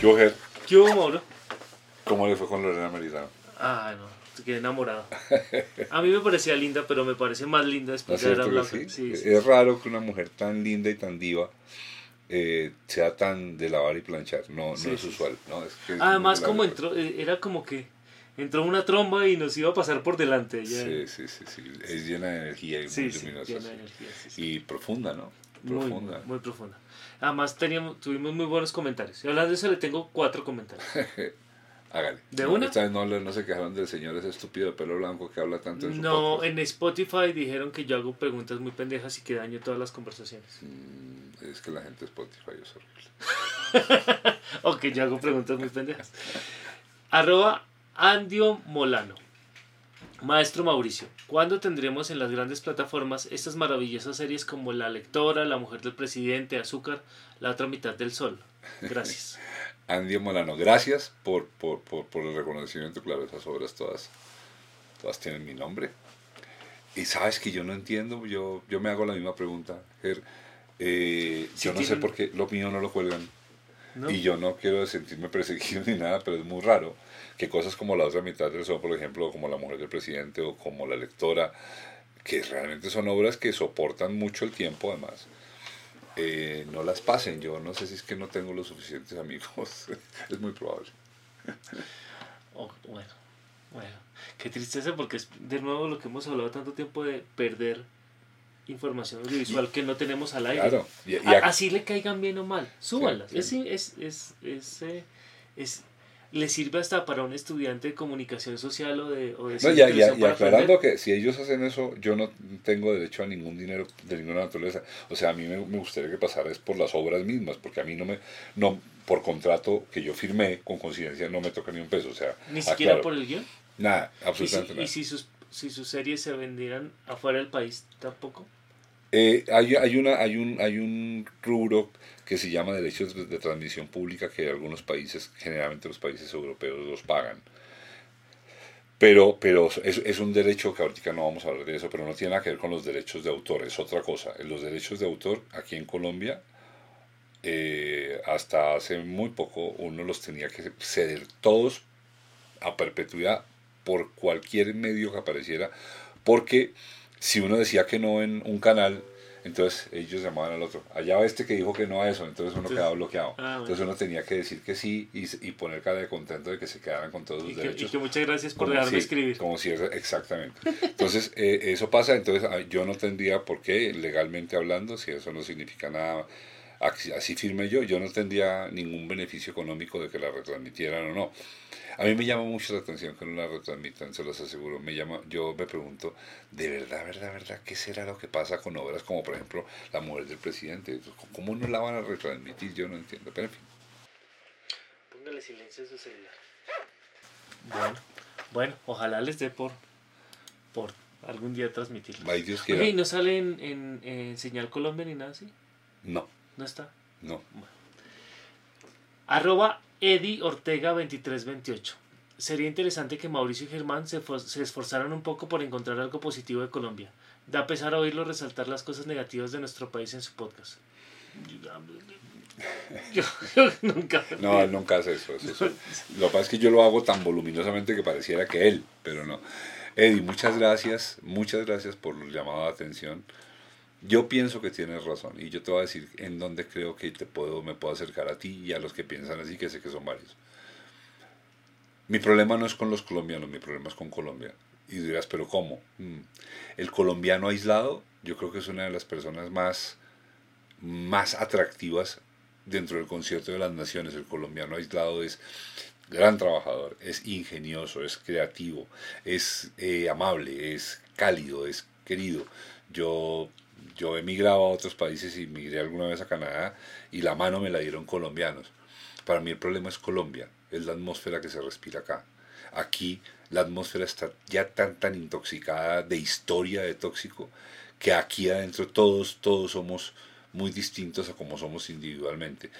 Yo, Ger, ¿Qué hubo, Mauro? ¿cómo le fue con Lorena Merizano? Ah, no, quedé enamorado. A mí me parecía linda, pero me parece más linda ¿No después es de hablado. sí? Sí, sí. Es raro que una mujer tan linda y tan diva eh, sea tan de lavar y planchar. No, no es usual. ¿no? Es que es Además, como largo. entró, eh, era como que entró una tromba y nos iba a pasar por delante. Ya. Sí, sí, sí, sí. Es llena de energía y muy luminosa. llena de energía. Y profunda, ¿no? Muy, Profunda. muy profunda. Además, teníamos, tuvimos muy buenos comentarios. Y hablando de eso, le tengo cuatro comentarios. Hágale. ¿De No, una? Esta vez no, no se quejaron del señor ese estúpido de pelo blanco que habla tanto en su No, podcast. en Spotify dijeron que yo hago preguntas muy pendejas y que daño todas las conversaciones. Mm, es que la gente de Spotify es horrible. O que yo hago preguntas muy pendejas. Arroba Andio Molano. Maestro Mauricio, ¿cuándo tendremos en las grandes plataformas estas maravillosas series como La Lectora, La Mujer del Presidente, Azúcar, La Otra Mitad del Sol? Gracias. Andy Molano, gracias por, por, por, por el reconocimiento. Claro, esas obras todas, todas tienen mi nombre. Y sabes que yo no entiendo, yo, yo me hago la misma pregunta. Ger. Eh, Sí yo no sé por qué lo mío no lo cuelgan. ¿No? Y yo no quiero sentirme perseguido ni nada, pero es muy raro que cosas como la otra mitad del sol, por ejemplo, como La Mujer del Presidente o como La Lectora, que realmente son obras que soportan mucho el tiempo además, eh, no las pasen. Yo no sé si es que no tengo los suficientes amigos, es muy probable. Oh, bueno, bueno. Qué tristeza porque es de nuevo lo que hemos hablado tanto tiempo de perder información audiovisual que no tenemos al aire. Claro, y, y A- ac- así le caigan bien o mal, súbanlas. Sí, sí. Es, es, es, es, eh, es- le sirve hasta para un estudiante de comunicación social o de, o de no, ciencia y, a- y aclarando aprender. que si ellos hacen eso, yo no tengo derecho a ningún dinero de ninguna naturaleza. O sea, a mí me, me gustaría que pasara es por las obras mismas, porque a mí no me, no, por contrato que yo firmé con conciencia, no me toca ni un peso. O sea, Ni siquiera aclaro. por el guion. Nada, Y si, absolutamente y nada. si sus, si sus series se vendieran afuera del país, tampoco. Eh, hay, hay, una, hay, un, hay un rubro que se llama derechos de, de transmisión pública que algunos países, generalmente los países europeos, los pagan. Pero, pero es, es un derecho que ahorita no vamos a hablar de eso, pero no tiene nada que ver con los derechos de autor, es otra cosa. Los derechos de autor aquí en Colombia, eh, hasta hace muy poco, uno los tenía que ceder todos a perpetuidad por cualquier medio que apareciera, porque si uno decía que no en un canal, entonces ellos llamaban al otro. Allá va este que dijo que no a eso, entonces uno Entonces- quedaba bloqueado. Ah, bueno. Entonces uno tenía que decir que sí y, y poner cara de contento de que se quedaran con todos sus Y que, y que muchas gracias por dejarme si- escribir. Como si exactamente. Entonces, eh, eso pasa, entonces ah, yo no tendría por qué, legalmente hablando, si eso no significa nada, así firme yo, yo no tendría ningún beneficio económico de que la retransmitieran o no. A mí me llama mucho la atención que no la retransmitan, se los aseguro. Me llama, yo me pregunto, ¿de verdad, verdad, verdad, qué será lo que pasa con obras como, por ejemplo, La Mujer del Presidente? ¿Cómo no la van a retransmitir? Yo no entiendo, pero en fin. Póngale silencio a su celular. Bueno, bueno, ojalá les dé por, por algún día transmitirlo. Ay, Dios quiera. Oye, ¿y no sale en, en, en Señal Colombia ni nada así? No, ¿No está? no. Arroba Eddie Ortega 2328. Sería interesante que Mauricio y Germán se, esfor- se esforzaran un poco por encontrar algo positivo de Colombia. Da pesar oírlo resaltar las cosas negativas de nuestro país en su podcast. Yo, yo nunca. No, él nunca hace eso. eso es- Lo que pasa es que yo lo hago tan voluminosamente que pareciera que él, pero no. Eddie, muchas gracias, muchas gracias por el llamado de atención. Yo pienso que tienes razón y yo te voy a decir en dónde creo que te puedo, me puedo acercar a ti y a los que piensan así, que sé que son varios. Mi problema no es con los colombianos, mi problema es con Colombia. Y dirás, pero ¿cómo? Mm. El colombiano aislado, yo creo que es una de las personas más, más atractivas dentro del concierto de las naciones. El colombiano aislado es gran trabajador, es ingenioso, es creativo, es eh, amable, es cálido, es querido. Yo, yo emigraba a otros países y migré alguna vez a Canadá y la mano me la dieron colombianos. Para mí el problema es Colombia, es la atmósfera que se respira acá. Aquí la atmósfera está ya tan tan intoxicada de historia de tóxico que aquí adentro todos todos somos muy distintos a como somos individualmente.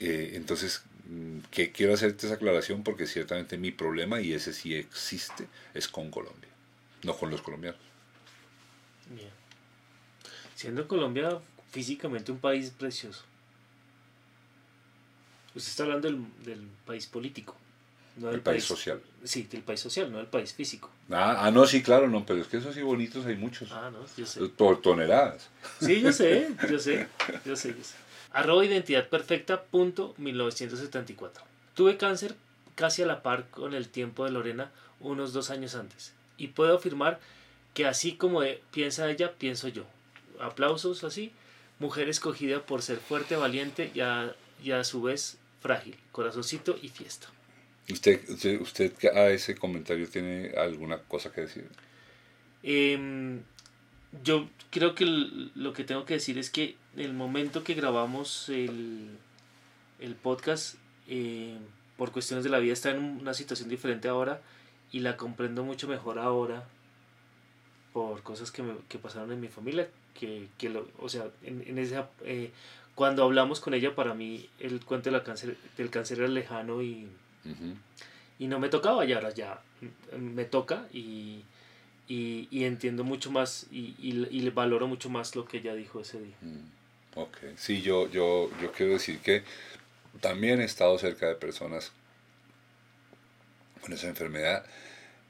Eh, entonces, mm, que quiero hacerte esa aclaración porque ciertamente mi problema, y ese sí existe, es con Colombia, no con los colombianos. Bien. Siendo Colombia físicamente un país precioso. Usted está hablando del, del país político. No del El país social. Sí, del país social, no del país físico. Ah, ah, no, sí, claro, no, pero es que esos sí bonitos hay muchos. Ah, no, yo sé. Por toneladas. Sí, yo sé, yo sé, yo sé, yo sé. Arroba identidad perfecta punto 1974. Tuve cáncer casi a la par con el tiempo de Lorena unos dos años antes. Y puedo afirmar que así como piensa ella, pienso yo. Aplausos así. Mujer escogida por ser fuerte, valiente y a, y a su vez frágil. Corazoncito y fiesta. ¿Usted, usted, usted a ese comentario tiene alguna cosa que decir? Em, yo creo que lo que tengo que decir es que el momento que grabamos el, el podcast, eh, por cuestiones de la vida, está en una situación diferente ahora y la comprendo mucho mejor ahora por cosas que, me, que pasaron en mi familia. Que, que lo, o sea, en, en esa, eh, cuando hablamos con ella, para mí el cuento de la cáncer, del cáncer era lejano y, y no me tocaba y ahora ya me toca y, y, y entiendo mucho más y, y, y le valoro mucho más lo que ella dijo ese día. Mm, Ok, sí, yo, yo, yo quiero decir que también he estado cerca de personas con esa enfermedad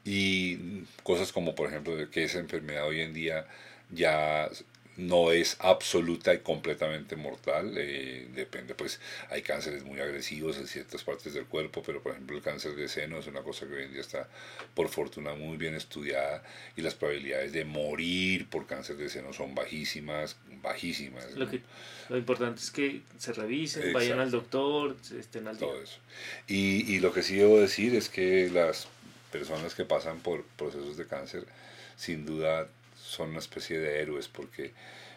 y cosas como por ejemplo que esa enfermedad hoy en día ya no es absoluta y completamente mortal, eh, depende, pues hay cánceres muy agresivos en ciertas partes del cuerpo, pero por ejemplo el cáncer de seno es una cosa que hoy en día está por fortuna muy bien estudiada y las probabilidades de morir por cáncer de seno son bajísimas, bajísimas. Lo, ¿no? que, lo importante es que se revisen, vayan al doctor, estén al día. todo eso. Y, y lo que sí debo decir es que las personas que pasan por procesos de cáncer, sin duda son una especie de héroes, porque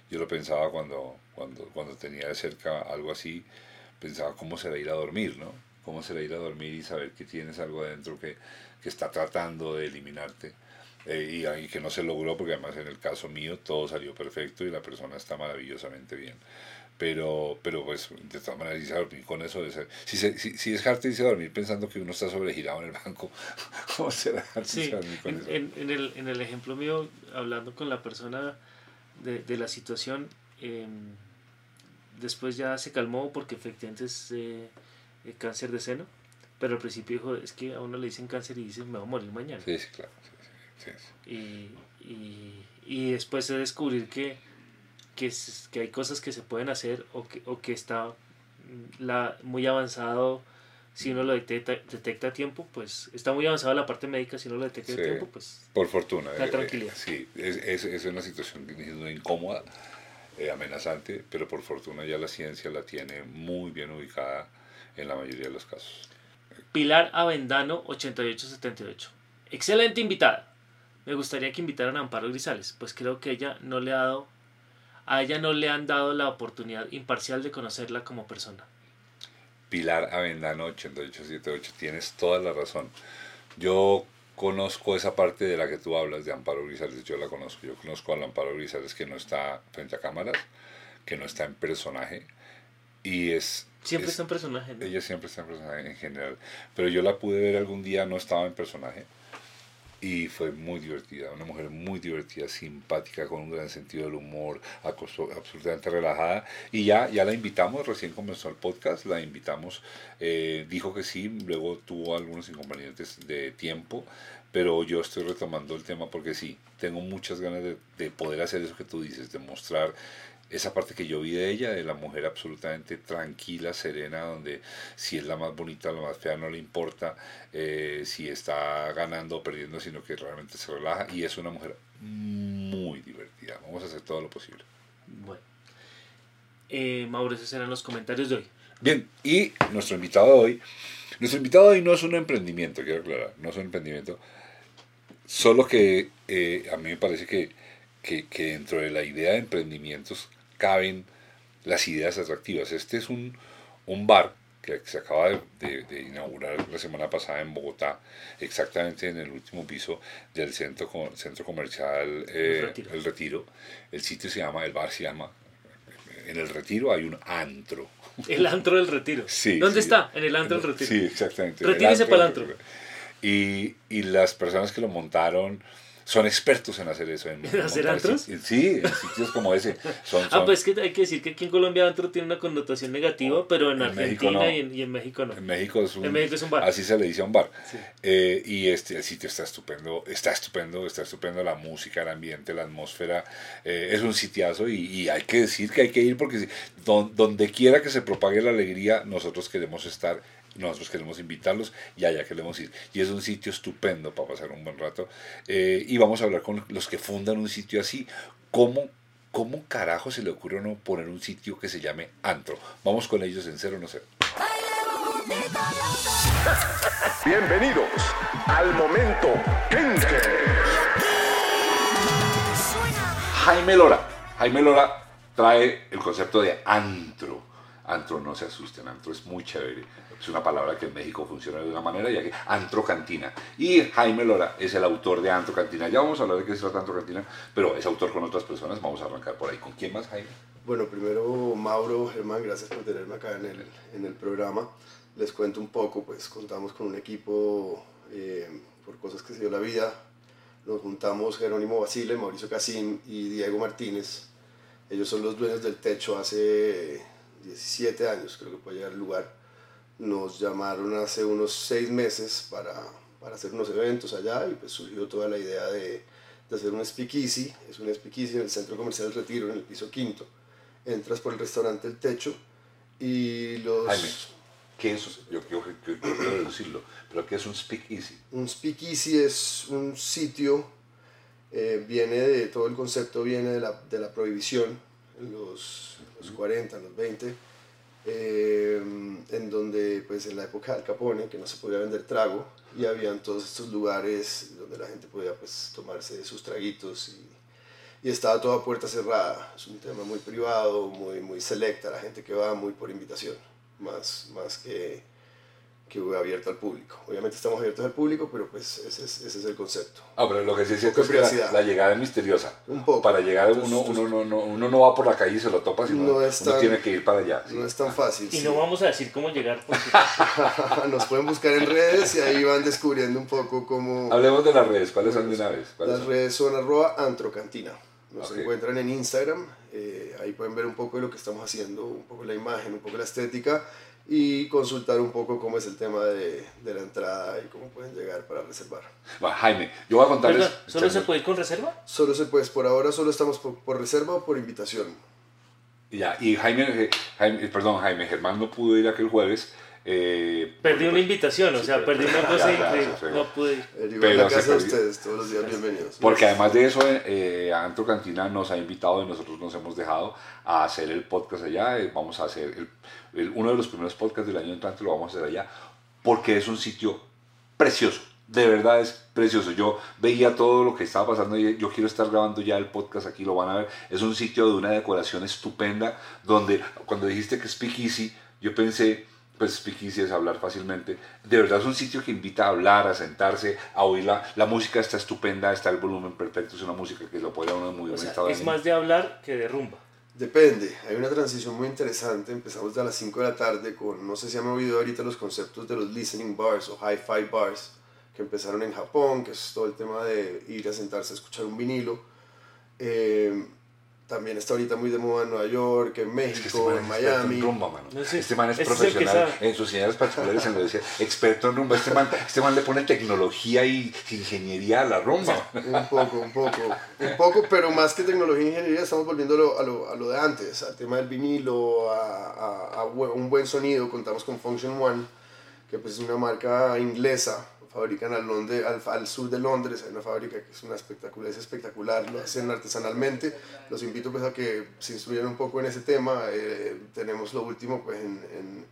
yo lo pensaba cuando, cuando, cuando tenía de cerca algo así, pensaba cómo será ir a dormir, ¿no? Cómo será ir a dormir y saber que tienes algo adentro que, que está tratando de eliminarte. eh, y, y que no se logró, porque además en el caso mío todo salió perfecto y la persona está maravillosamente bien pero pero pues de todas maneras irse a dormir con eso de ser, si, se, si, si descarta irse a dormir pensando que uno está sobregirado en el banco ¿cómo será irse Sí, a dormir con en, eso? en, en el, en el ejemplo mío, hablando con la persona de, de la situación, eh, después ya se calmó porque efectivamente es eh, eh, cáncer de seno, pero al principio dijo, es que a uno le dicen cáncer y dice, me voy a morir mañana. sí, sí, claro sí, sí. Y, y, y después de descubrir que, que, es- que hay cosas que se pueden hacer o que, o que está mm, la, muy avanzado si uno lo detecta, detecta a tiempo, pues está muy avanzado la parte médica, si uno lo detecta a Sí. tiempo, pues por fortuna La eh, eh, tranquilidad. sí es, es, es una situación incómoda eh, amenazante pero por fortuna ya la ciencia la tiene muy bien ubicada en la mayoría de los casos Pilar Avendano 8878. Excelente invitada. Me gustaría que invitaran a Amparo Grisales, pues creo que ella no le ha dado a ella no le han dado la oportunidad imparcial de conocerla como persona. Pilar Avendano 8878, tienes toda la razón. Yo conozco esa parte de la que tú hablas de Amparo Grisales, yo la conozco. Yo conozco al Amparo Grisales que no está frente a cámaras, que no está en personaje y es... Siempre es- está en personaje. ¿no? Ella siempre está en personaje en general, pero yo la pude ver algún día, no estaba en personaje y fue muy divertida, una mujer muy divertida, simpática, con un gran sentido del humor, absolutamente relajada. Y ya, ya la invitamos, recién comenzó el podcast, la invitamos, eh, dijo que sí, luego tuvo algunos inconvenientes de tiempo, pero yo estoy retomando el tema porque sí, tengo muchas ganas de poder hacer eso que tú dices, de mostrar esa parte que yo vi de ella, de la mujer absolutamente tranquila, serena, donde si es la más bonita, la más fea, no le importa eh, si está ganando o perdiendo, sino que realmente se relaja y es una mujer muy divertida. Vamos a hacer todo lo posible. Bueno. Eh, Mauro, esos eran los comentarios de hoy. Bien, y nuestro invitado de hoy, nuestro invitado de hoy no es un emprendimiento, quiero aclarar, no es un emprendimiento, solo que eh, a mí me parece que, que, que dentro de la idea de emprendimientos caben las ideas atractivas. Este es un, un bar que se acaba de, de- de inaugurar la semana pasada en Bogotá, exactamente en el último piso del centro, centro comercial eh, El Retiro. El Retiro. El sitio se llama, el bar se llama, en el Retiro hay un antro. El antro del retiro. Sí, ¿Dónde sí. está? En el antro del retiro. Sí, exactamente. Retírese para el antro. Y, y las personas que lo montaron son expertos en hacer eso. En, ¿En hacer antros? Sí, en sitios como ese. Son, Ah, pues que hay que decir que aquí en Colombia antro tiene una connotación negativa, pero en, Argentina no. y, en, y en México no. En México es un, En México es un bar. Así se le dice a un bar. Sí. Eh, y este, el sitio está estupendo, está estupendo, está estupendo la música, el ambiente, la atmósfera. eh, es un sitiazo y, y hay que decir que hay que ir porque donde quiera que se propague la alegría, nosotros queremos estar. Nosotros queremos invitarlos y allá queremos ir. Y es un sitio estupendo para pasar un buen rato. Eh, y vamos a hablar con los que fundan un sitio así. ¿Cómo, ¿Cómo carajo se le ocurre a uno poner un sitio que se llame Antro? Vamos con ellos en cero no sé. Bienvenidos al momento Kenke. Jaime Lora. Jaime Lora trae el concepto de antro. Antro, no se asusten, antro es muy chévere. Es una palabra que en México funciona de una manera y aquí antro cantina. Y Jaime Lora es el autor de Antro Cantina. Ya vamos a hablar de qué es Antro Cantina, pero es autor con otras personas. Vamos a arrancar por ahí. ¿Con quién más, Jaime? Bueno, primero Mauro, Germán, gracias por tenerme acá en el, en el programa. Les cuento un poco, pues contamos con un equipo eh, por cosas que se dio la vida. Nos juntamos Jerónimo Basile, Mauricio Casim y Diego Martínez. Ellos son los dueños del techo hace 17 años, creo que puede llegar al lugar. Nos llamaron hace unos 6 meses para, para hacer unos eventos allá y pues surgió toda la idea de, de hacer un speakeasy. Es un speakeasy en el Centro Comercial del Retiro, en el piso quinto entras por el restaurante El Techo y los... Jaime, ¿qué es? Yo, yo, yo- yo quiero decirlo, pero ¿qué es un speakeasy? Un speakeasy es un sitio, eh, viene de, todo el concepto viene de la, de la prohibición en los, los 40, en los 20, eh, en donde pues en la época de Al Capone, que no se podía vender trago, y habían todos estos lugares donde la gente podía pues tomarse sus traguitos y, y estaba toda puerta cerrada. Es un tema muy privado, muy, muy selecta, la gente que va muy por invitación, más, más que, que abierto al público. Obviamente estamos abiertos al público, pero pues ese es, ese es el concepto. Ah, pero lo que sí es cierto es que la, la llegada es misteriosa. Un poco. Para llegar Entonces, uno, pues, uno, no, no, uno no va por la calle y se lo topa, sino No es uno tan- tiene que ir para allá. sí. No es tan fácil. Y sí. no vamos a decir cómo llegar porque Nos pueden buscar en redes y ahí van descubriendo un poco cómo... Hablemos de las redes, ¿cuáles son de una vez? ¿Cuáles Las son? redes son arroba antrocantina. Nos Ok. encuentran en Instagram, eh, ahí pueden ver un poco de lo que estamos haciendo, un poco la imagen, un poco la estética y consultar un poco cómo es el tema de, de la entrada y cómo pueden llegar para reservar. Va, Jaime, yo voy a contarles... Perdón, ¿Solo se puede ir con reserva? Solo se puede, por ahora solo estamos por, por reserva o por invitación. Ya, y Jaime, eh, Jaime, perdón, Jaime Germán no pudo ir aquel jueves. Eh, Perdí una pues, invitación, o sí, sea, pero- perdí una cosa increíble. No pude ir. Eh, Pero en la se casa de ustedes, todos los días bienvenidos. Porque además de eso, eh, Antro Cantina nos ha invitado y nosotros nos hemos dejado a hacer el podcast allá. eh, Vamos a hacer el- el- uno de los primeros podcasts del año entrante, lo vamos a hacer allá, porque es un sitio precioso. De verdad es precioso. Yo veía todo lo que estaba pasando y yo quiero estar grabando ya el podcast aquí, lo van a ver. Es un sitio de una decoración estupenda, donde cuando dijiste que Speakeasy, yo pensé, pues Speakeasy es hablar fácilmente. De verdad es un sitio que invita a hablar, a sentarse, a oírla. La música está estupenda, está el volumen perfecto, es una música que lo puede a uno muy O buen sea, estado de es más de hablar que de rumba. Depende, hay una transición muy interesante. Empezamos a las 5 de la tarde con, no sé si han oído ahorita los conceptos de los listening bars o hi-fi bars que empezaron en Japón, que es todo el tema de ir a sentarse a escuchar un vinilo. Eh, también está ahorita muy de moda en Nueva York, en Es que este México, man en es experto en Miami. rumba, mano. No Este man es profesional en sus señales particulares, en lo decía, experto en rumba. Este man, este man le pone tecnología y ingeniería a la rumba. Un poco, un poco, un poco, pero más que tecnología e ingeniería estamos volviendo a lo, a lo, a lo de antes, al tema del vinilo, a, a- un buen sonido. Contamos con Function One, que pues es una marca inglesa, fabrican al, Londres, al, sur de Londres, hay una fábrica que es una espectacular, es espectacular, lo hacen artesanalmente. Los invito pues a que se instruyan un poco en ese tema. eh, tenemos lo último pues en, en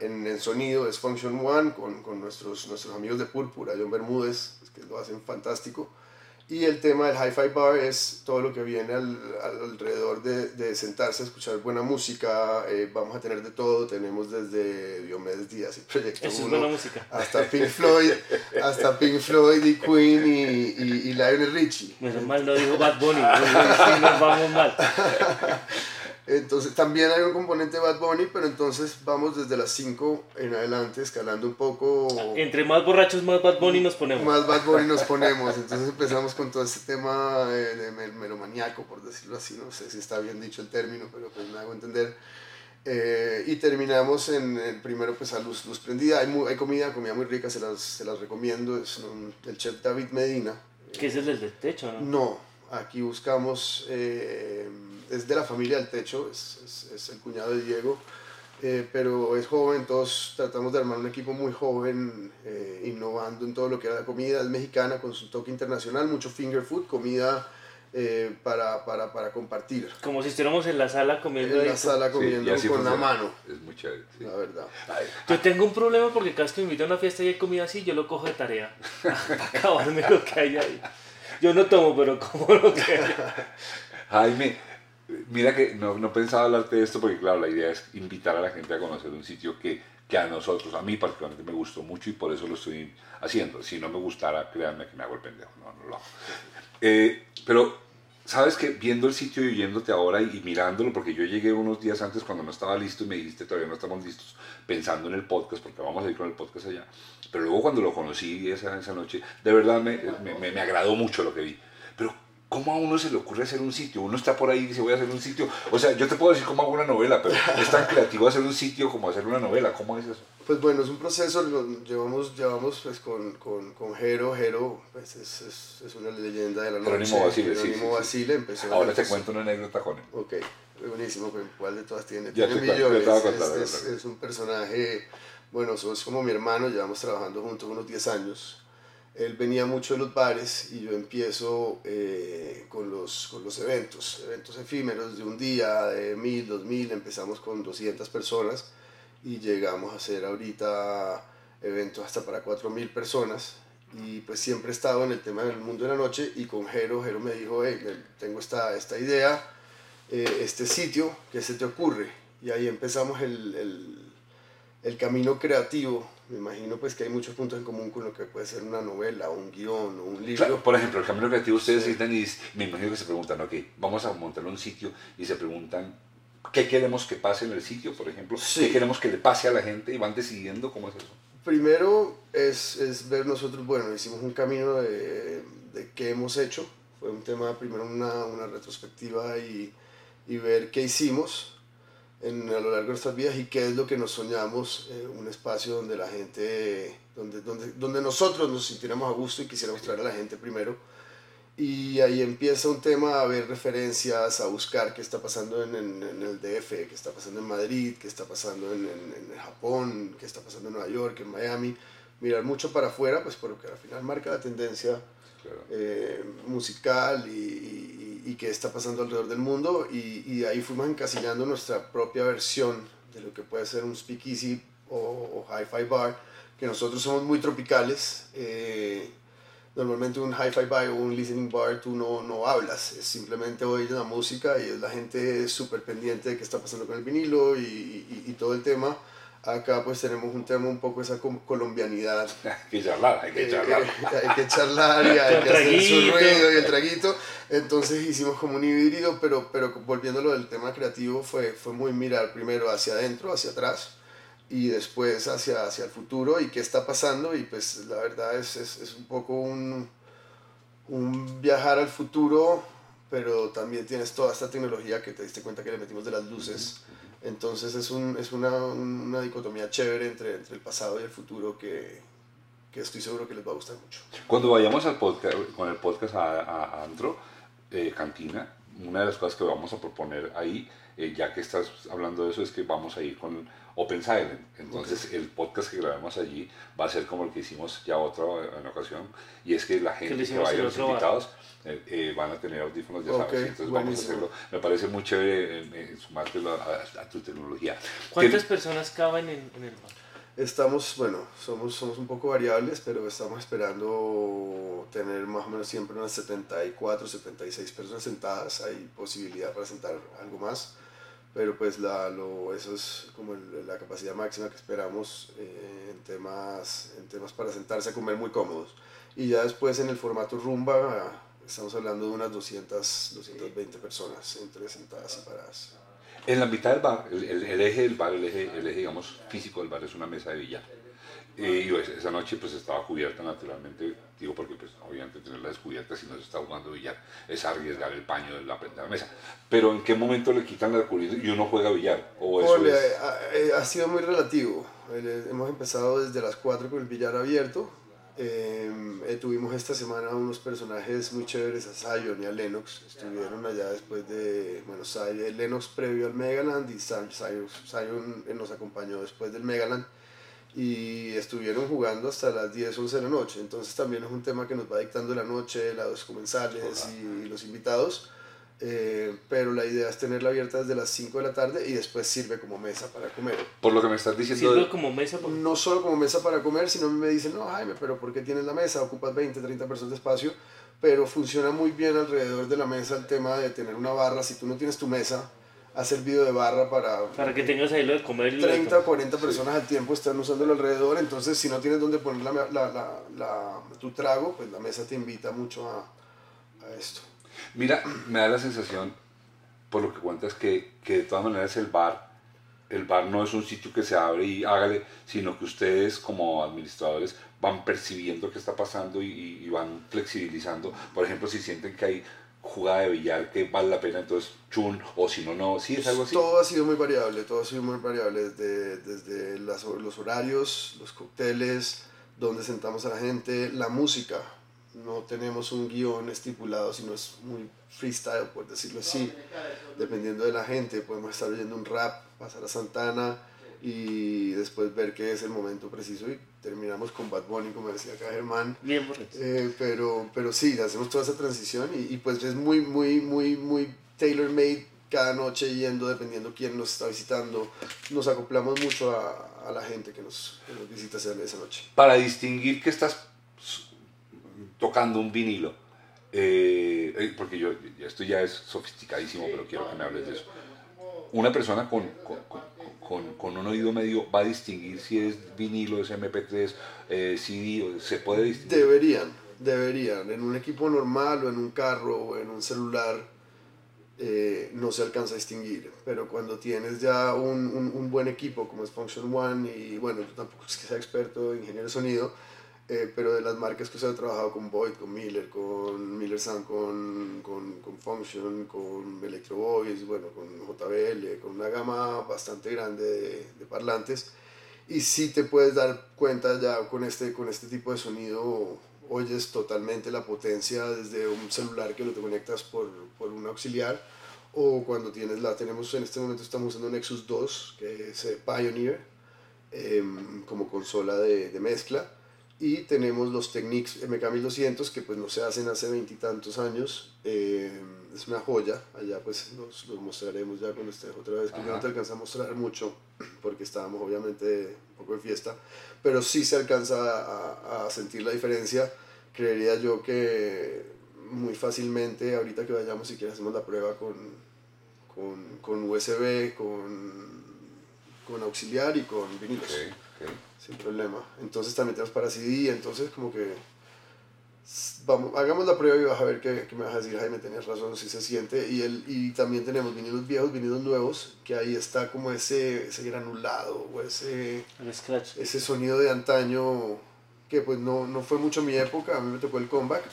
en, en sonido es Function One con, con nuestros, nuestros amigos de Púrpura, John Bermúdez, que lo hacen fantástico. Y el tema del Hi-Fi Bar es todo lo que viene al, al- alrededor de, de sentarse a escuchar buena música. eh, vamos a tener de todo. Tenemos desde Diomedes Díaz y Proyecto Eso es Uno, buena música. hasta Pink Floyd, hasta Pink Floyd y Queen y, y, y Lionel Richie. Menos mal no dijo Bad Bunny. nos vamos mal. Entonces también hay un componente Bad Bunny, pero entonces vamos desde las 5 en adelante, escalando un poco. Entre más borrachos, más Bad Bunny nos ponemos. Más Bad Bunny nos ponemos. Entonces empezamos con todo este tema eh, de mel- melomaniaco, por decirlo así. No sé si está bien dicho el término, pero pues me hago entender. Eh, y terminamos en el primero pues a luz, luz prendida. Hay, mu- hay comida, comida muy rica, se las, se las recomiendo. Es un- el chef David Medina. Que es el del techo, ¿no? No, aquí buscamos, eh, es de la familia del techo, es, es- es el cuñado de Diego, eh, pero es joven, todos tratamos de armar un equipo muy joven, eh, innovando en todo lo que era la comida, es mexicana con su toque internacional, mucho finger food, comida eh, para, para, para compartir. Como si estuviéramos en la sala comiendo En la sala Sí, comiendo y así con la mano, Es muy chévere. sí. la verdad. Ay, Yo tengo un problema porque cada vez que me invitan a una fiesta y hay comida así, yo lo cojo de tarea. para acabarme lo que hay ahí. Yo no tomo, pero como lo que hay. Jaime, mira que no, no pensaba hablarte de esto porque, claro, la idea es invitar a la gente a conocer un sitio que, que a nosotros, a mí particularmente me gustó mucho y por eso lo estoy haciendo. Si no me gustara, créanme que me hago el pendejo. No, no lo hago. Eh, pero, ¿sabes que Viendo el sitio y oyéndote ahora y, mirándolo, porque yo llegué unos días antes cuando no estaba listo y me dijiste todavía no estamos listos, pensando en el podcast, porque vamos a ir con el podcast allá. Pero luego cuando lo conocí esa, esa noche, de verdad me, me- me agradó mucho lo que vi. ¿Cómo a uno se le ocurre hacer un sitio? Uno está por ahí y dice, voy a hacer un sitio. O sea, yo te puedo decir cómo hago una novela, pero es tan creativo hacer un sitio como hacer una novela. ¿Cómo es eso? Pues bueno, es un proceso, lo llevamos, llevamos pues con, con, con Jero, Jero pues es, es, es una leyenda de la noche. Jerónimo Basile, sí, Jerónimo sí, sí. Basile empezó Ahora te cuento una anécdota con él. Ok, buenísimo, pues, ¿cuál de todas tiene? Ya tiene millones. a contar, es, te- es un personaje, bueno, sos como mi hermano, llevamos trabajando juntos unos 10 años. Él venía mucho de los bares y yo empiezo eh, con, los, con los eventos, eventos efímeros de un día, de mil, dos mil, empezamos con 200 personas y llegamos a hacer ahorita eventos hasta para 4.000 personas y pues siempre he estado en el tema del mundo de la noche y con Jero, Jero me dijo, hey, tengo esta, esta idea, eh, este sitio, ¿qué se te ocurre? Y ahí empezamos el, el, el camino creativo. Me imagino pues que hay muchos puntos en común con lo que puede ser una novela, un guion o un libro. Claro, por ejemplo, el camino creativo ustedes Sí. citan y me imagino que se preguntan, ok, vamos a montar un sitio y se preguntan qué queremos que pase en el sitio, por ejemplo, Sí. qué queremos que le pase a la gente y van decidiendo cómo es eso. Primero es, es ver nosotros, bueno, hicimos un camino de, de qué hemos hecho. Fue un tema, primero una, una retrospectiva y, y ver qué hicimos en, a lo largo de nuestras vidas y qué es lo que nos soñamos, eh, un espacio donde la gente, donde, donde, donde nosotros nos sintiéramos a gusto y quisiéramos traer a la gente primero. Y ahí empieza un tema a ver referencias, a buscar qué está pasando en, en- en el DF, qué está pasando en Madrid, qué está pasando en, en- Japón, qué está pasando en Nueva York, en Miami. Mirar mucho para afuera, pues porque al final marca la tendencia Claro. eh, musical y, y- y qué está pasando alrededor del mundo. Y, y ahí fuimos encasillando nuestra propia versión de lo que puede ser un speakeasy o, o hi-fi bar, que nosotros somos muy tropicales. eh, normalmente un hi-fi bar o un listening bar tú no, no hablas, es simplemente oyes la música y es la gente súper pendiente de qué está pasando con el vinilo y, y- y todo el tema. Acá pues tenemos un tema un poco esa colombianidad Hay que charlar, hay que eh, charlar. eh, hay que charlar y hay que hacer su ruido y el traguito. Entonces hicimos como un híbrido, pero, pero volviéndolo del tema creativo fue, fue muy mirar primero hacia adentro, hacia atrás y después hacia, hacia el futuro y qué está pasando y pues la verdad es, es, es un poco un, un viajar al futuro, pero también tienes toda esta tecnología que te diste cuenta que le metimos de las luces. Entonces es, un, es una, un- una dicotomía chévere entre, entre el pasado y el futuro que, que estoy seguro que les va a gustar mucho. Cuando vayamos al podcast, con el podcast a, a Antro, eh, Cantina, una de las cosas que vamos a proponer ahí, eh, ya que estás hablando de eso, es que vamos a ir con Open Silent. Entonces, el podcast que grabemos allí va a ser como el que hicimos ya otra en ocasión, y es que la gente que vaya, los invitados, eh, eh, van a tener audífonos, ya Ok, sabes. Entonces, vamos a buenísimo. hacerlo. Me parece muy chévere eh, eh, sumártelo a, a- tu tecnología. ¿Cuántas ¿Qué- personas caben en, en el bar? Estamos, bueno, somos, somos un poco variables, pero estamos esperando tener más o menos siempre unas 74, 76 personas sentadas. Hay posibilidad para sentar algo más, pero pues la, lo, eso es como la capacidad máxima que esperamos eh, en, temas, en temas para sentarse a comer muy cómodos. Y ya después en el formato rumba estamos hablando de unas 200, 220 personas entre sentadas y paradas. En la mitad del bar, el, el- el eje del bar, el eje, el eje, digamos, físico del bar es una mesa de billar. Eh, y pues, esa noche pues estaba cubierta naturalmente, digo porque pues obviamente tenerla descubierta si no se está jugando billar es arriesgar el paño de la, de la mesa. Pero ¿en qué momento le quitan la cubierta y uno juega billar? O eso Ole, es- ha, eh, ha sido muy relativo. Eh, Hemos empezado desde las 4 con el billar abierto. Eh, eh, tuvimos esta semana unos personajes muy chéveres, a Zion y a Lennox. Estuvieron allá después de, bueno, Zion, Lennox previo al Megaland y Zion, Zion- Zion, eh, nos acompañó después del Megaland. Y estuvieron jugando hasta las 10, 11 de la noche. Entonces también es un tema que nos va dictando la noche, los comensales y los invitados. Eh, pero la idea es tenerla abierta desde las 5 de la tarde y después sirve como mesa para comer. Por lo que me estás diciendo... Sirve de- como mesa por- No solo como mesa para comer, sino me dicen, no Jaime, pero ¿por qué tienes la mesa? Ocupas 20, 30 personas de espacio, pero funciona muy bien alrededor de la mesa el tema de tener una barra. Si tú no tienes tu mesa, has servido de barra para, para que tengas ahí lo de comer y lo de 30 o tomar. 40 personas al tiempo están usándolo alrededor, entonces si no tienes donde poner la, la- la- la- tu trago, pues la mesa te invita mucho a, a esto. Mira, me da la sensación, por lo que cuentas, que, que de todas maneras el bar, el bar no es un sitio que se abre y hágale, sino que ustedes como administradores van percibiendo qué está pasando y, van flexibilizando. Por ejemplo, si sienten que hay jugada de billar que vale la pena, entonces chun, o si no, no, sí, es algo así. Todo ha sido muy variable, todo ha sido muy variable, desde, desde las- los horarios, los cócteles, dónde sentamos a la gente, la música. No tenemos un guion estipulado, sino es muy freestyle, por decirlo así. Dependiendo de la gente, podemos estar oyendo un rap, pasar a Santana y después ver qué es el momento preciso y terminamos con Bad Bunny, como decía acá Germán. Bien. Eh, pero, pero sí, hacemos toda esa transición y, y pues es muy, muy, muy, muy tailor-made cada noche yendo dependiendo quién nos está visitando. Nos acoplamos mucho a, a la gente que nos, que nos visita esa, noche. Para distinguir que estás tocando un vinilo, eh, eh, porque yo, esto ya es sofisticadísimo, pero quiero que me hables de eso. Una persona con, con, con- con- un oído medio va a distinguir si es vinilo, es MP3, eh, CD, se puede distinguir. Deberían, deberían. En un equipo normal o en un carro o en un celular eh, no se alcanza a distinguir. Pero cuando tienes ya un, un- un buen equipo como es Function One y bueno, yo tampoco es que sea experto en ingeniero de sonido, eh, pero de las marcas que se ha trabajado con Boyd, con Miller, con Miller Sound, con, con, con Function, con Electro Voice, bueno, con JBL, con una gama bastante grande de, de parlantes. Y sí te puedes dar cuenta ya con este, con este tipo de sonido, oyes totalmente la potencia desde un celular que lo te conectas por, por un auxiliar o cuando tienes la, tenemos en este momento estamos usando Nexus 2, que es eh, Pioneer, em, como consola de, de mezcla. Y tenemos los Technics MK1200 que pues no se hacen hace veintitantos años. em, es una joya. Allá pues los, los mostraremos ya cuando estés otra vez. Que no te alcancé a mostrar mucho porque estábamos obviamente un poco de fiesta. Pero sí se alcanza a, a sentir la diferencia. Creería yo que muy fácilmente ahorita que vayamos si quieres hacemos la prueba con, con, con USB, con, con auxiliar y con vinilos Ok, ok. sin problema. Entonces también tenemos para CD, entonces como que vamos, hagamos la prueba y vas a ver qué, qué me vas a decir, Jaime, tenías razón, si se siente. Y, el, y también tenemos vinilos viejos, vinilos nuevos, que ahí está como ese, ese granulado o ese, El scratch. ese sonido de antaño que pues no, no fue mucho mi época, a mí me tocó el comeback,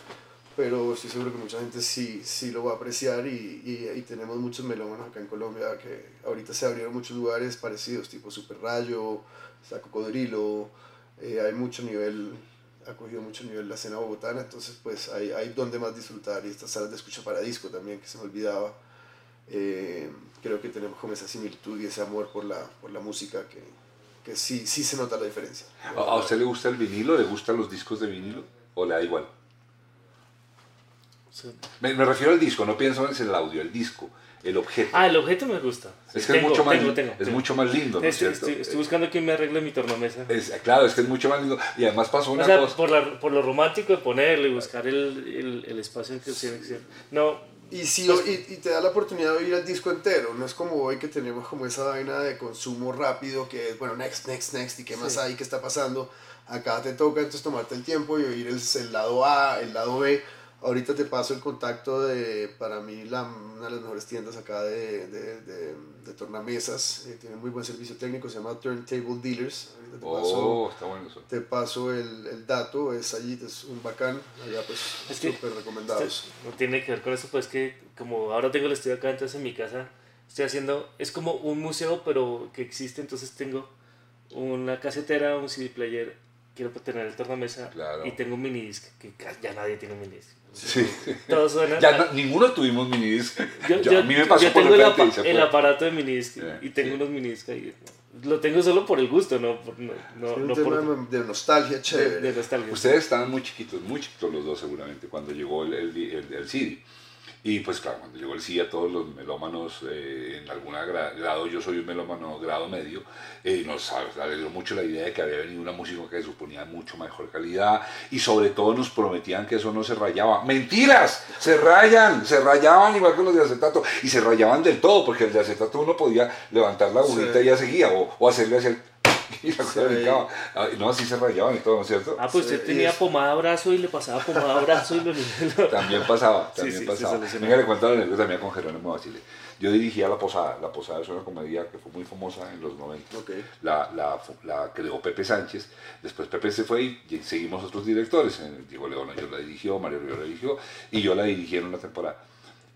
pero estoy seguro que mucha gente sí, sí lo va a apreciar y, y, y tenemos muchos melómanos acá en Colombia que ahorita se abrieron muchos lugares parecidos, tipo Super Rayo, está Cocodrilo, eh, hay mucho nivel, ha cogido mucho nivel la escena bogotana, entonces pues hay, hay donde más disfrutar y estas salas de escucha para disco también, que se me olvidaba. Eh, creo que tenemos como esa similitud y ese amor por la, por la música que, que sí, sí se nota la diferencia. ¿A usted le gusta el vinilo? ¿Le gustan los discos de vinilo? ¿O le da igual? Sí. Me, me refiero al disco, no pienso en el audio, el disco, el objeto. Ah, el objeto me gusta. es que Tengo, es, mucho más, tengo, tengo, es tengo. mucho más lindo, ¿no es Estoy, cierto? estoy- estoy buscando quien me arregle mi tornamesa. Es- claro, es que es mucho más lindo. Y además pasó una o sea, cosa. por, la- por lo romántico de ponerle y buscar el, el, el espacio en que tiene que ser. No, Y, si, Pues- y, y te da la oportunidad de oír el disco entero, no es como hoy que tenemos como esa vaina de consumo rápido, que es, bueno, next, next, next, y qué más Sí. hay, qué está pasando. Acá te toca entonces tomarte el tiempo y oír el, el lado A, el lado B. Ahorita te paso el contacto de, para mí, la, una de las mejores tiendas acá de, de, de, de tornamesas. Eh, tienen muy buen servicio técnico, se llama Turntable Dealers. Ahorita te paso, Oh, está bueno eso. te paso el, el dato, es allí, es un bacán. Allá, pues, súper recomendados. Este, no tiene que ver con eso, pues que como ahora tengo el estudio acá, entonces en mi casa estoy haciendo, es como un museo, pero que existe, entonces tengo una casetera, un CD player, quiero tener el tornamesa Claro. y tengo un minidisc, que ya nadie tiene un minidisc. Sí. Todo suena... Ya no- ninguno tuvimos minidisc. yo, Yo- yo- a mí me pasó yo por tengo el, el apa- aparato de minidisc Yeah, y tengo sí. unos minidisc ahí. Lo tengo solo por el gusto, no por, no, no, un no tema por de nostalgia de, chévere. de nostalgia. Ustedes estaban muy chiquitos, muy chiquitos los dos seguramente cuando llegó el, el, el, el CD. Y pues claro, cuando llegó el CD a todos los melómanos eh, en algún grado, yo soy un melómano grado medio, eh, nos alegró mucho la idea de que había venido una música que suponía mucho mejor calidad y sobre todo nos prometían que eso no se rayaba. ¡Mentiras! Se rayan, se rayaban igual que los de acetato y se rayaban del todo porque el de acetato uno podía levantar la agunita Sí. y ya seguía o, o hacerle hacia el... Y la cosa. Ah, No, así se rayaban y todo, ¿no es cierto? Ah, pues Sí, usted tenía es- pomada a brazo y le pasaba pomada a brazo y lo... lo- También pasaba, también sí, pasaba. Venga, le cuento la anécdota mía con Jerónimo Basile. Yo dirigía La Posada. La Posada es una comedia que fue muy famosa en los 90. Ok. La, la, la creó Pepe Sánchez. Después Pepe se fue y seguimos otros directores. Eh, Diego León yo la dirigió, Mario Rivera la dirigió y yo la dirigí en una temporada.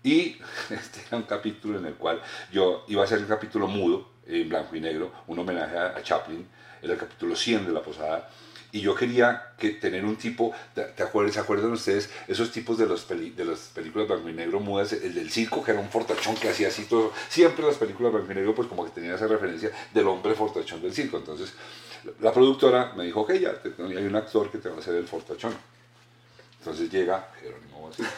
Y este era un capítulo en el cual yo iba a hacer un capítulo mudo, en blanco y negro, un homenaje a, a Chaplin, era el capítulo 100 de La Posada. Y yo quería que tener un tipo, ¿te, acuerdas, ¿se acuerdan ustedes? Esos tipos de, los de las películas blanco y negro mudas, el del circo, que era un fortachón que hacía así todo. Siempre las películas blanco y negro, pues como que tenían esa referencia del hombre fortachón del circo. Entonces, la productora me dijo, ok, ya, hay un actor que te va a hacer el fortachón. Entonces llega Jerónimo Basile.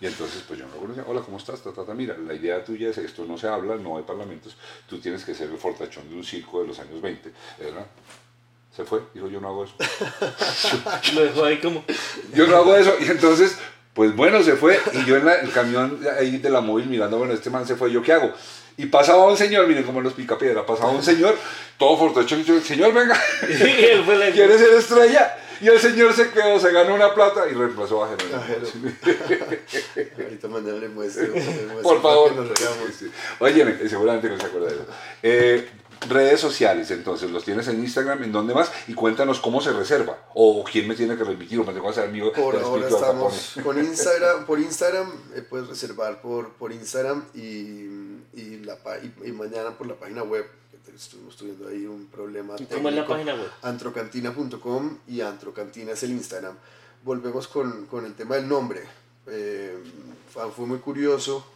Y entonces, pues yo no lo conocía. Hola, ¿cómo estás? Ta, ta, ta. Mira, la idea tuya es esto no se habla, no hay parlamentos. Tú tienes que ser el fortachón de un circo de los años 20. ¿verdad? Se fue. Dijo, yo no hago eso. Lo dejó ahí como... Yo no hago eso. Y entonces, pues bueno, se fue. Y yo en la- el camión ahí de la móvil mirando, bueno, este man se fue, ¿yo qué hago? Y pasaba un señor, miren como en los picapiedra, pasaba un señor, todo fortachón, y yo, señor, venga, Y él fue la... ¿quiere ser estrella? Y el señor se quedó, se ganó una plata y reemplazó a Jerónimo. Ahorita mañana le muestro. Por favor. nos. Sí. Óyeme, seguramente no se acuerda de eso. Eh, redes sociales, entonces, los tienes en Instagram, ¿en dónde más? Y cuéntanos cómo se reserva. O quién me tiene que remitir, o me tengo que hacer amigo Por ahora estamos con Instagram, por Instagram eh, puedes reservar por, por Instagram y, y, la, pa- y, y mañana por la página web, estuvimos teniendo ahí un problema ¿Cómo es la técnico. página web? antrocantina.com y antrocantina es el Instagram. Volvemos con, con el tema del nombre. Eh, fue, fue muy curioso,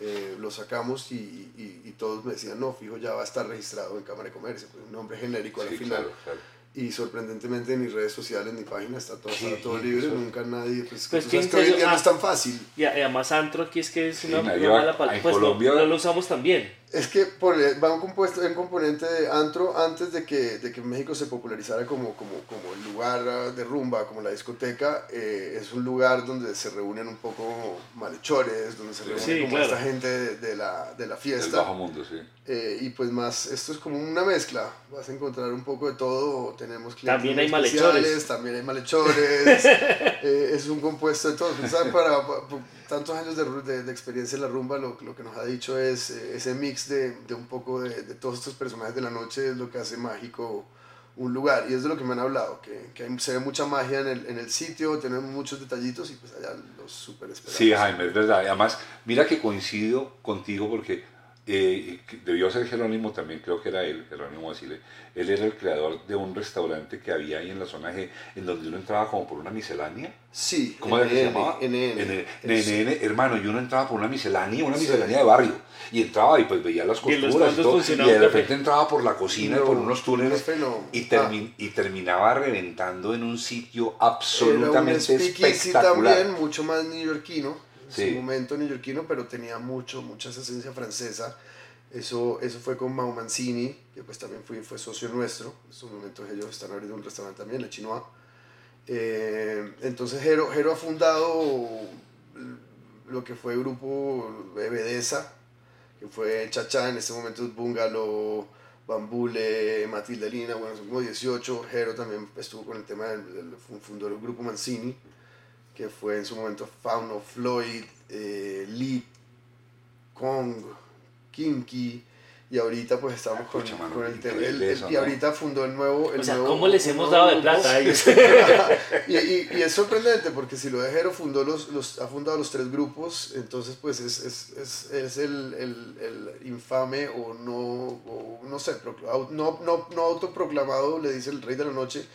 eh, lo sacamos y, y- y todos me decían, no, fijo, ya va a estar registrado en Cámara de Comercio, pues un nombre genérico al Sí, final. claro, claro. Y sorprendentemente en mis redes sociales, en mi página está todo, está todo Sí, libre, nunca nadie, pues, Pues tú que sabes en que hoy en serio, día no es tan fácil. Y además Antro aquí es que es una, nadie una mala palabra. en Pues no- Colombia- no, lo usamos también. Es que por, va un, compuesto, un componente de antro antes de que, de que México se popularizara como, como, como el lugar ah, de rumba, como la discoteca. eh, es un lugar donde se reúnen un poco malhechores, donde se reúnen Sí, como claro. esta gente de, de la, de la El fiesta. bajo mundo, sí. Eh, y pues más, esto es como una mezcla. Vas a encontrar un poco de todo. Tenemos clientes También hay malhechores. También hay malhechores. eh, es un compuesto de todo. Para, pa- por tantos años de, de- de experiencia en la rumba, lo, lo que nos ha dicho es eh, ese mix de, de un poco de, de todos estos personajes de la noche es lo que hace mágico un lugar. Y es de lo que me han hablado, que, que hay- se ve mucha magia en el, en el sitio, tenemos muchos detallitos y pues allá los súper esperados. Sí, Jaime, es verdad. Además, mira que coincido contigo porque eh, que debió ser Jerónimo también, creo que era él, Jerónimo Basile. Él era el creador de un restaurante que había ahí en la zona G, en donde uno entraba como por una miscelánea. Sí, ¿Cómo era que se NN, llamaba? NN. NN, hermano, y uno entraba por una miscelánea, una miscelánea de barrio. Y entraba y pues veía las costuras y, todo. Y de repente entraba por la cocina y por No, unos túneles. Y, termi- y terminaba reventando en un sitio Era un absolutamente espectacular. también, mucho más neoyorquino, en Sí. su momento neoyorquino, pero tenía mucho, mucha esencia francesa. Eso, eso fue con Mau Mancini, que pues también fue, fue socio nuestro. En estos momentos ellos están abriendo un restaurante también, Le Chinois. Eh, entonces Jero, Jero ha fundado lo que fue el grupo Bebedesa, que fue Chacha, en este momento es Bungalow, Bambule, Matilda Lina, bueno, son como 18. Jero también estuvo con el tema del, del- fundó el grupo Mancini. Que fue en su momento Fauno, Floyd, eh, Lee, Kong, Kinky, y ahorita pues estamos con, Pucha, mano, con el tema. y ahorita fundó el nuevo... El O sea, nuevo- ¿cómo les hemos dado de plata a ellos? y, y- y es sorprendente porque si lo dejero fundó los, los, ha fundado los tres grupos, entonces pues es, es, es, es el, el, el infame o no, o no sé, no, no, no autoproclamado, le dice el rey de la noche,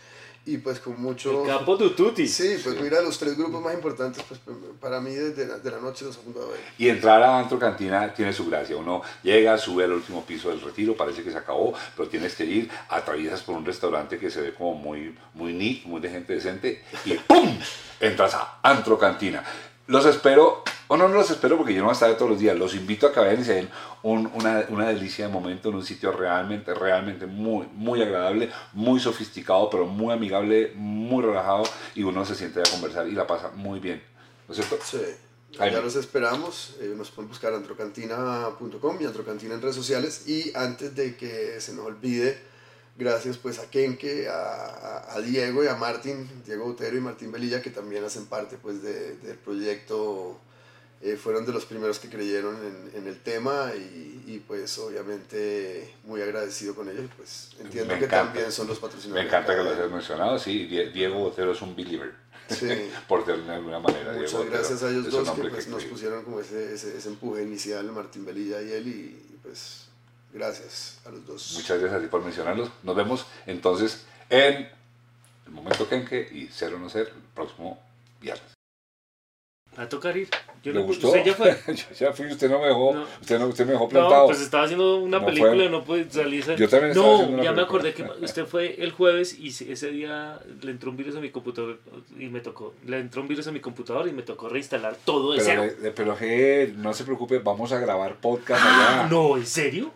y pues con mucho... El capo Tututi. Sí, pues mira, los tres grupos más importantes, pues para mí desde la, de la noche los ha fundado él. Y entrar a Antro Cantina tiene su gracia. Uno llega, sube al último piso del retiro, parece que se acabó, pero tienes que ir, atraviesas por un restaurante que se ve como muy, muy neat, muy de gente decente, y ¡pum! Entras a Antro Cantina. Los espero, o no, no los espero porque yo no voy a estar todos los días, los invito a que vayan y se den un- una, una delicia de momento en un sitio realmente, realmente muy, muy agradable, muy sofisticado, pero muy amigable, muy relajado, y uno se siente a conversar y la pasa muy bien. ¿No es cierto? Sí, ya los esperamos. eh, nos pueden buscar antrocantina.com y antrocantina en redes sociales. Y antes de que se nos olvide, gracias pues a Kenke, a, a- Diego y a Martín, Diego Botero y Martín Velilla, que también hacen parte pues de- del proyecto. eh, fueron de los primeros que creyeron en, en el tema y, y, pues obviamente muy agradecido con ellos. Pues entiendo Me que encanta. también son los Me patrocinadores. encanta que lo hayas mencionado, sí, Die- Diego Botero es un believer, Sí. por de alguna manera. Muchas Diego gracias a ellos dos que pues, nos cree. pusieron como ese, ese, ese empuje inicial, Martín Velilla y él, y pues gracias a los dos. Muchas gracias a ti por mencionarlos. Nos vemos entonces en el momento Kenke y Cero No Ser el próximo viernes. Va a tocar ir. Yo ¿Le no, gustó? Usted ya fue. Yo ya fui, usted no me dejó, No. Usted, no, usted me dejó plantado. No, pues estaba haciendo una No película fue. y no pude salir. Yo también estaba haciendo una ya me acordé que usted fue el jueves y se- ese día le entró un virus a mi computador y me tocó. Le entró un virus a mi computador y me tocó reinstalar todo de pero, cero. pero je, no se preocupe, vamos a grabar podcast allá. Ah, No, ¿en serio?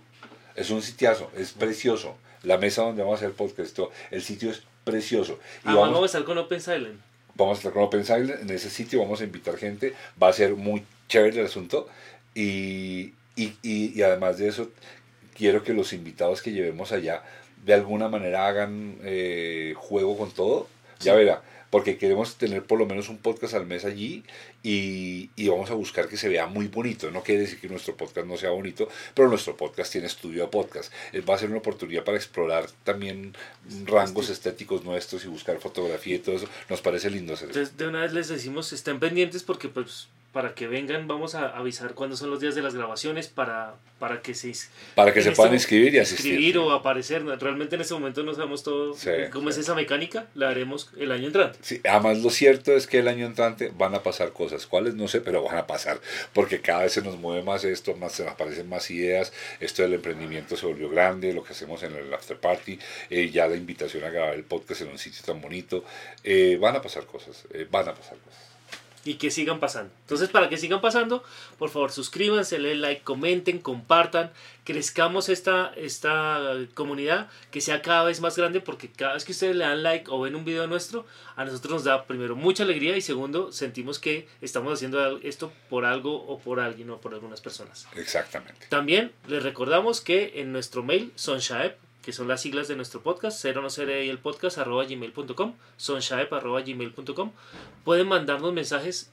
Es un sitiazo, es precioso. La mesa donde vamos a hacer podcast, el sitio es precioso. Y Ah, vamos, vamos a estar con Open Silent. vamos a estar con Open Silent en ese sitio, vamos a invitar gente, va a ser muy chévere el asunto y, y, y- y además de eso quiero que los invitados que llevemos allá de alguna manera hagan eh, juego con todo, ya verá, porque queremos tener por lo menos un podcast al mes allí y, y vamos a buscar que se vea muy bonito, no quiere decir que nuestro podcast no sea bonito, pero nuestro podcast tiene estudio de podcast, Eh, va a ser una oportunidad para explorar también rangos estéticos nuestros y buscar fotografía y todo eso, nos parece lindo hacer eso. Entonces, de una vez les decimos, estén pendientes porque pues para que vengan vamos a avisar cuándo son los días de las grabaciones para, para que se Para que se este puedan inscribir y asistir. inscribir o aparecer. Realmente en este momento no sabemos todo Sí, cómo sí. es esa mecánica, la haremos el año entrante. Sí, además lo cierto es que el año entrante van a pasar cosas, cuáles no sé, pero van a pasar, porque cada vez se nos mueve más esto, más se nos aparecen más ideas, esto del emprendimiento se volvió grande, lo que hacemos en el after party, eh, ya la invitación a grabar el podcast en un sitio tan bonito, eh, van a pasar cosas, eh, van a pasar cosas. Y que sigan pasando. Entonces, para que sigan pasando, por favor, suscríbanse, den like, comenten, compartan, crezcamos esta, esta comunidad, que sea cada vez más grande, porque cada vez que ustedes le dan like o ven un video nuestro, a nosotros nos da primero mucha alegría y segundo, sentimos que estamos haciendo esto por algo o por alguien o por algunas personas. Exactamente. También les recordamos que en nuestro mail, Sonshaep, que son las siglas de nuestro podcast, cero no seré y el podcast arroba gmail.com, sonshaep arroba gmail.com, pueden mandarnos mensajes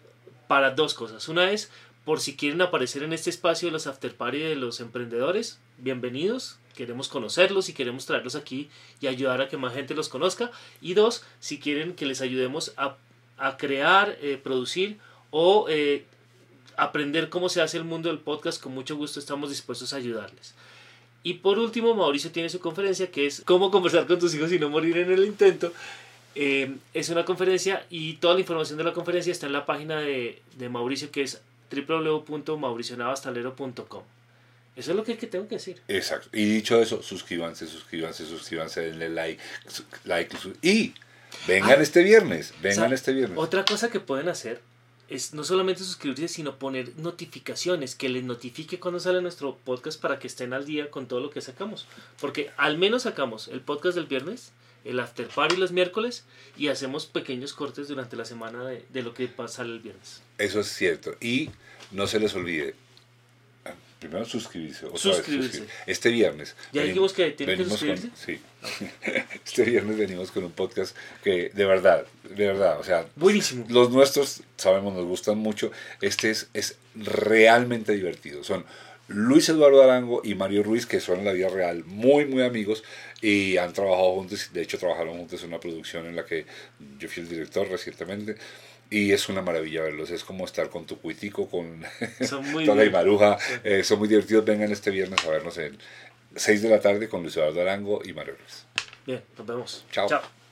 para dos cosas. Una es por si quieren aparecer en este espacio de los after party de los emprendedores, bienvenidos. Queremos conocerlos y queremos traerlos aquí y ayudar a que más gente los conozca. Y dos, si quieren que les ayudemos a, a crear, eh, producir o eh, aprender cómo se hace el mundo del podcast, con mucho gusto estamos dispuestos a ayudarles. Y por último, Mauricio tiene su conferencia que es Cómo conversar con tus hijos y no morir en el intento. Eh, es una conferencia y toda la información de la conferencia está en la página de, de Mauricio que es www.mauricionavastalero.com. Eso es lo que, que tengo que decir. Exacto. Y dicho eso, suscríbanse, suscríbanse, suscríbanse, denle like, like y vengan Ah. este viernes, vengan O sea, este viernes. Otra cosa que pueden hacer es no solamente suscribirse, sino poner notificaciones, que les notifique cuando sale nuestro podcast para que estén al día con todo lo que sacamos. Porque al menos sacamos el podcast del viernes, el after party los miércoles y hacemos pequeños cortes durante la semana de, de lo que pasa el viernes. Eso es cierto. Y no se les olvide, Primero suscribirse. Otra Suscribirse. Vez, suscribir. Este viernes. Ya dijimos que tienen que venimos con- suscribirse. sí. Este viernes venimos con un podcast que de verdad, de verdad, o sea, Buenísimo. los nuestros, sabemos, nos gustan mucho. Este es, es realmente divertido. Son Luis Eduardo Arango y Mario Ruiz, que son en la vida real muy, muy amigos y han trabajado juntos. De hecho, trabajaron juntos en una producción en la que yo fui el director recientemente. Y es una maravilla verlos. Es como estar con tu cuitico, con Son muy toda la divertidos. Imaruja. Eh, son muy divertidos. Vengan este viernes a vernos en 6 de la tarde con Luis Eduardo Arango y Mario Ruiz. Bien, nos vemos. Chao. Chao.